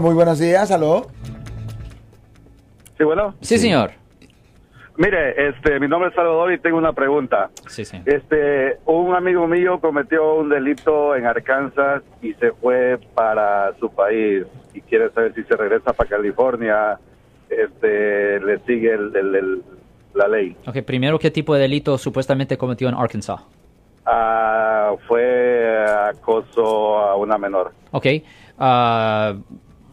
Muy buenos días, aló. Sí, bueno. Sí, señor. Mire, este, mi nombre es Salvador y tengo una pregunta. Sí, sí. Este, un amigo mío cometió un delito en Arkansas y se fue para su país y quiere saber si se regresa para California, este, le sigue el, el- el- la ley. Ok, primero, ¿qué tipo de delito supuestamente cometió en Arkansas? Ah, fue acoso a una menor. Ok. ah,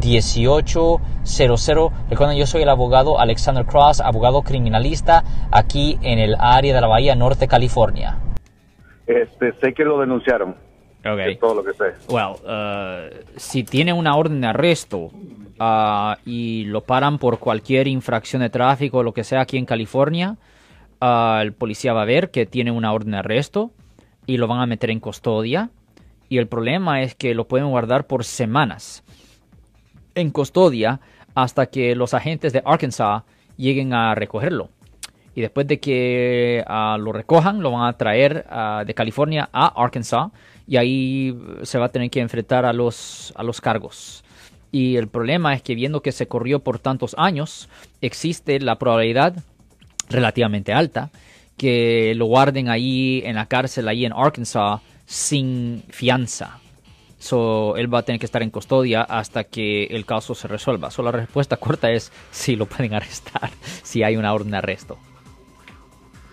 1-800-530-1800. Recuerden, yo soy el abogado Alexander Cross, abogado criminalista aquí en el área de la Bahía Norte, California. Este, sé que lo denunciaron. Es todo lo que sé. Well, uh, si tiene una orden de arresto uh, y lo paran por cualquier infracción de tráfico o lo que sea aquí en California, uh, el policía va a ver que tiene una orden de arresto y lo van a meter en custodia. Y el problema es que lo pueden guardar por semanas en custodia hasta que los agentes de Arkansas lleguen a recogerlo. Y después de que ah, lo recojan, lo van a traer ah, de California a Arkansas y ahí se va a tener que enfrentar a los, a los cargos. Y el problema es que viendo que se corrió por tantos años, existe la probabilidad relativamente alta que lo guarden ahí en la cárcel, ahí en Arkansas, sin fianza. So, él va a tener que estar en custodia hasta que el caso se resuelva. So, la respuesta corta es sí, lo pueden arrestar si hay una orden de arresto.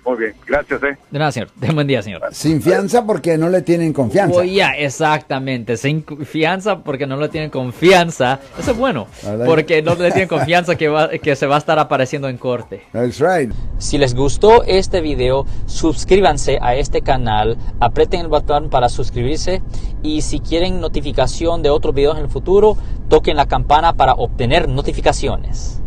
Muy bien, gracias, eh. De nada, señor. De buen día, señor. Sin fianza porque no le tienen confianza. Oh, ya, exactamente. Sin confianza porque no le tienen confianza. Eso es bueno. Porque no le tienen confianza que, va- que se va a estar apareciendo en corte. That's right. Si les gustó este video, suscríbanse a este canal, aprieten el botón para suscribirse y si quieren notificación de otros videos en el futuro, toquen la campana para obtener notificaciones.